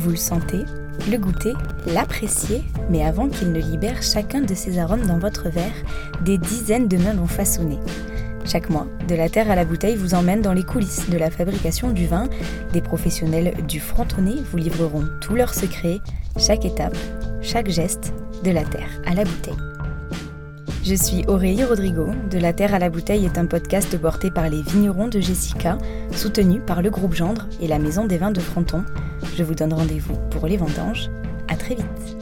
Vous le sentez, le goûtez, l'appréciez, mais avant qu'il ne libère chacun de ses arômes dans votre verre, des dizaines de mains l'ont façonné. Chaque mois, De la Terre à la Bouteille vous emmène dans les coulisses de la fabrication du vin. Des professionnels du frontonné vous livreront tous leurs secrets, chaque étape, chaque geste, de la Terre à la Bouteille. Je suis Aurélie Rodrigo. De la Terre à la Bouteille est un podcast porté par les vignerons de Jessica, soutenu par le groupe Gendre et la Maison des Vins de Fronton. Je vous donne rendez-vous pour les vendanges. À très vite.